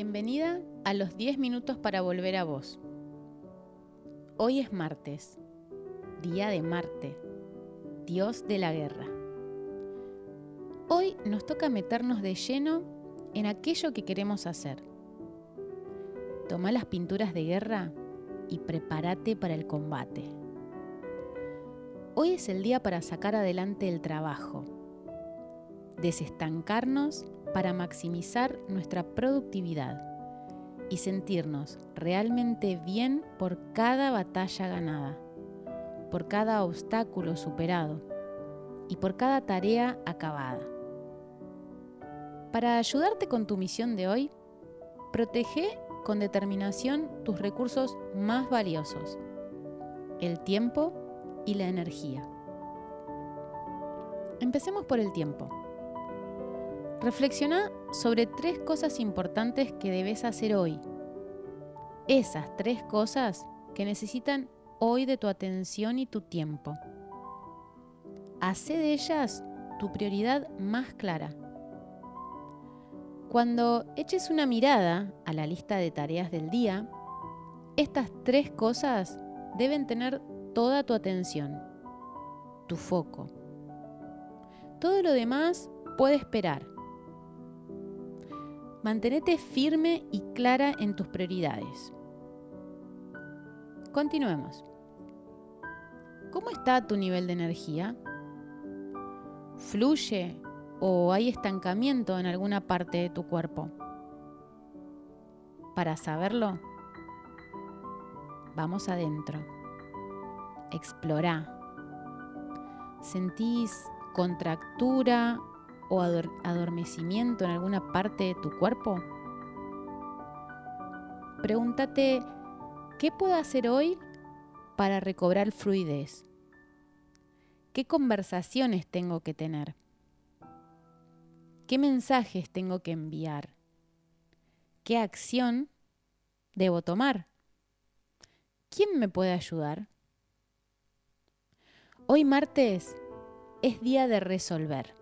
Bienvenida a los 10 minutos para volver a vos. Hoy es martes, día de Marte, dios de la guerra. Hoy nos toca meternos de lleno en aquello que queremos hacer. Toma las pinturas de guerra y prepárate para el combate. Hoy es el día para sacar adelante el trabajo, desestancarnos para maximizar nuestra productividad y sentirnos realmente bien por cada batalla ganada, por cada obstáculo superado y por cada tarea acabada. Para ayudarte con tu misión de hoy, protege con determinación tus recursos más valiosos, el tiempo y la energía. Empecemos por el tiempo. Reflexiona sobre tres cosas importantes que debes hacer hoy. Esas tres cosas que necesitan hoy de tu atención y tu tiempo. Hace de ellas tu prioridad más clara. Cuando eches una mirada a la lista de tareas del día, estas tres cosas deben tener toda tu atención, tu foco. Todo lo demás puede esperar Mantenete firme y clara en tus prioridades. Continuemos. ¿Cómo está tu nivel de energía? ¿Fluye o hay estancamiento en alguna parte de tu cuerpo? Para saberlo, vamos adentro. Explora. ¿Sentís contractura o adormecimiento en alguna parte de tu cuerpo? Pregúntate, ¿qué puedo hacer hoy para recobrar fluidez? ¿Qué conversaciones tengo que tener? ¿Qué mensajes tengo que enviar? ¿Qué acción debo tomar? ¿Quién me puede ayudar? Hoy martes es día de resolver.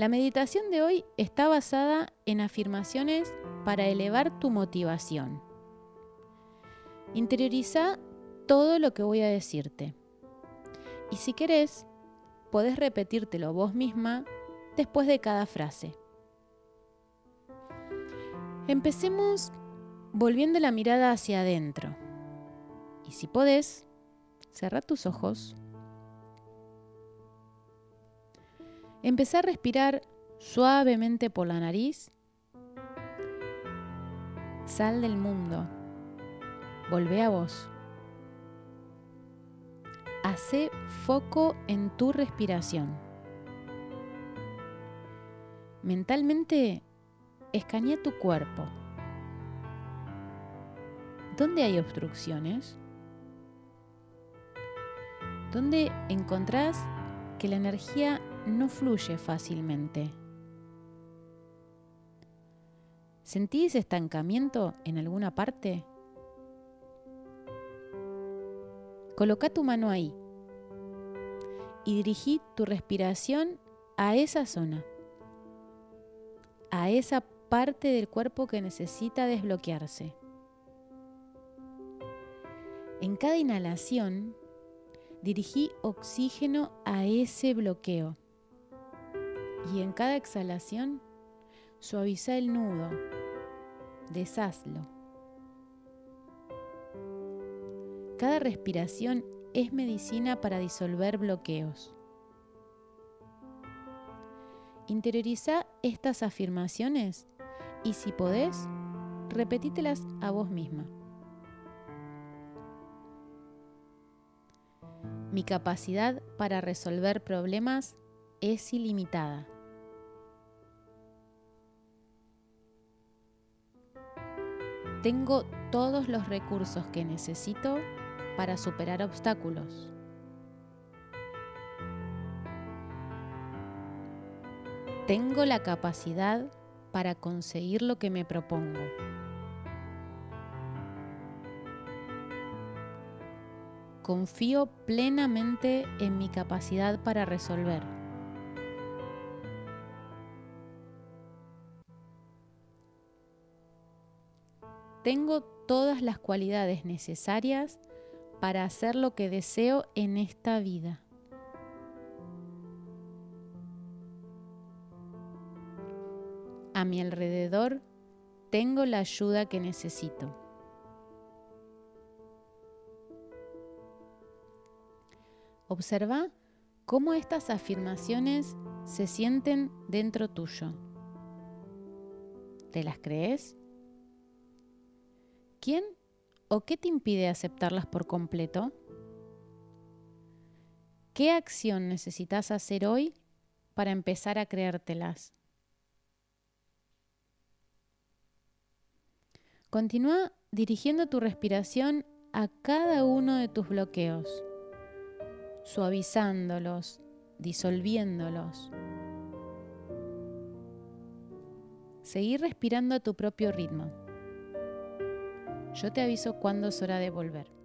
La meditación de hoy está basada en afirmaciones para elevar tu motivación. Interioriza todo lo que voy a decirte. Y si querés, podés repetírtelo vos misma después de cada frase. Empecemos volviendo la mirada hacia adentro. Y si podés, cerra tus ojos Empecé a respirar suavemente por la nariz. Sal del mundo. Volvé a vos. Hacé foco en tu respiración. Mentalmente, escanea tu cuerpo. ¿Dónde hay obstrucciones? ¿Dónde encontrás que la energía no fluye fácilmente. ¿Sentís estancamiento en alguna parte? Coloca tu mano ahí y dirigí tu respiración a esa zona, a esa parte del cuerpo que necesita desbloquearse. En cada inhalación, dirigí oxígeno a ese bloqueo y en cada exhalación suaviza el nudo, deshazlo. Cada respiración es medicina para disolver bloqueos. Interioriza estas afirmaciones y si podés, repetítelas a vos misma. Mi capacidad para resolver problemas es ilimitada. Tengo todos los recursos que necesito para superar obstáculos. Tengo la capacidad para conseguir lo que me propongo. Confío plenamente en mi capacidad para resolver. Tengo todas las cualidades necesarias para hacer lo que deseo en esta vida. A mi alrededor tengo la ayuda que necesito. Observa cómo estas afirmaciones se sienten dentro tuyo. ¿Te las crees? ¿Quién o qué te impide aceptarlas por completo? ¿Qué acción necesitas hacer hoy para empezar a creértelas? Continúa dirigiendo tu respiración a cada uno de tus bloqueos, suavizándolos, disolviéndolos. Seguir respirando a tu propio ritmo. Yo te aviso cuando es hora de volver.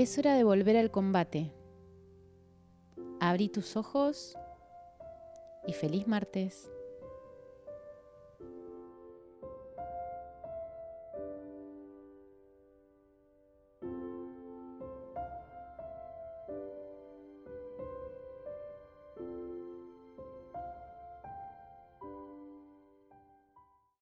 Es hora de volver al combate. Abrí tus ojos y feliz martes.